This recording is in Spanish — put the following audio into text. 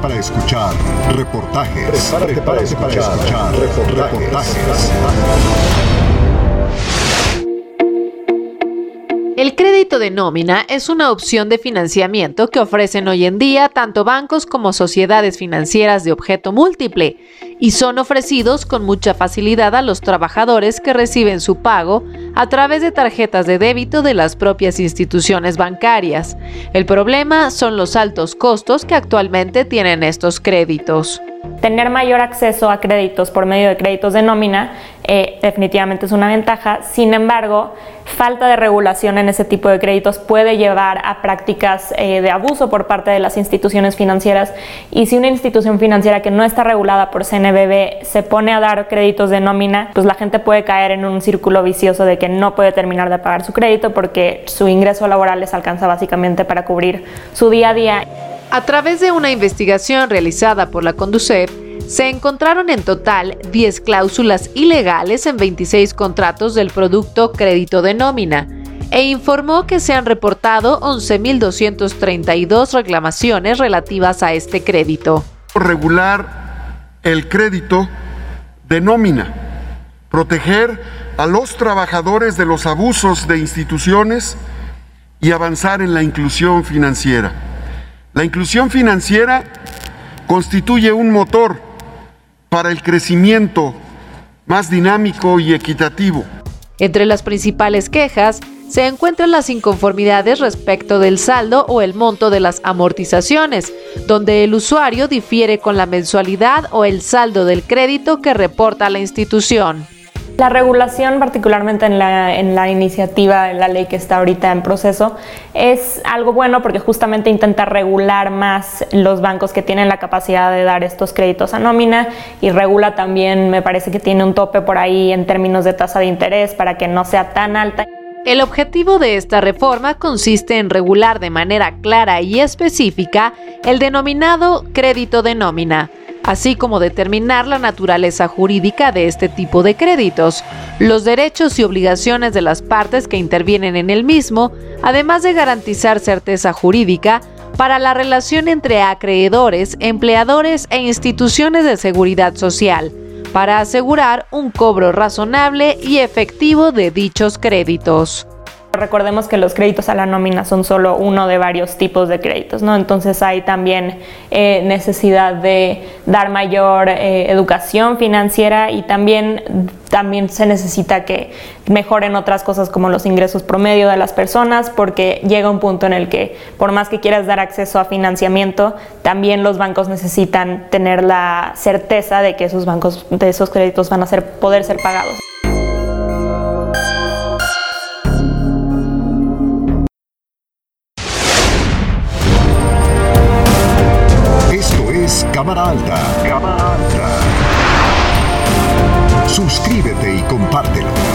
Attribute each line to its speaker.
Speaker 1: Para escuchar reportajes. Prepárate, para escuchar, reportajes.
Speaker 2: El crédito de nómina es una opción de financiamiento que ofrecen hoy en día tanto bancos como sociedades financieras de objeto múltiple y son ofrecidos con mucha facilidad a los trabajadores que reciben su pago a través de tarjetas de débito de las propias instituciones bancarias. El problema son los altos costos que actualmente tienen estos créditos.
Speaker 3: Tener mayor acceso a créditos por medio de créditos de nómina eh, definitivamente es una ventaja. Sin embargo, falta de regulación en ese tipo de créditos puede llevar a prácticas eh, de abuso por parte de las instituciones financieras. Y si una institución financiera que no está regulada por CNBB se pone a dar créditos de nómina, pues la gente puede caer en un círculo vicioso de que no puede terminar de pagar su crédito porque su ingreso laboral les alcanza básicamente para cubrir su día a día.
Speaker 2: A través de una investigación realizada por la Conducef, se encontraron en total 10 cláusulas ilegales en 26 contratos del producto crédito de nómina e informó que se han reportado 11.232 reclamaciones relativas a este crédito.
Speaker 4: Regular el crédito de nómina, proteger a los trabajadores de los abusos de instituciones y avanzar en la inclusión financiera. La inclusión financiera constituye un motor para el crecimiento más dinámico y equitativo.
Speaker 2: Entre las principales quejas se encuentran las inconformidades respecto del saldo o el monto de las amortizaciones, donde el usuario difiere con la mensualidad o el saldo del crédito que reporta la institución.
Speaker 3: La regulación, particularmente en la, iniciativa, en la ley que está ahorita en proceso, es algo bueno porque justamente intenta regular más los bancos que tienen la capacidad de dar estos créditos a nómina y regula también, me parece que tiene un tope por ahí en términos de tasa de interés para que no sea tan alta.
Speaker 2: El objetivo de esta reforma consiste en regular de manera clara y específica el denominado crédito de nómina así como determinar la naturaleza jurídica de este tipo de créditos, los derechos y obligaciones de las partes que intervienen en el mismo, además de garantizar certeza jurídica para la relación entre acreedores, empleadores e instituciones de seguridad social, para asegurar un cobro razonable y efectivo de dichos créditos.
Speaker 3: Recordemos que los créditos a la nómina son solo uno de varios tipos de créditos, ¿no? Entonces hay también eh, necesidad de dar mayor eh, educación financiera y también, también se necesita que mejoren otras cosas como los ingresos promedio de las personas, porque llega un punto en el que por más que quieras dar acceso a financiamiento, también los bancos necesitan tener la certeza de que esos bancos, de esos créditos van a ser, poder ser pagados.
Speaker 1: Suscríbete y compártelo.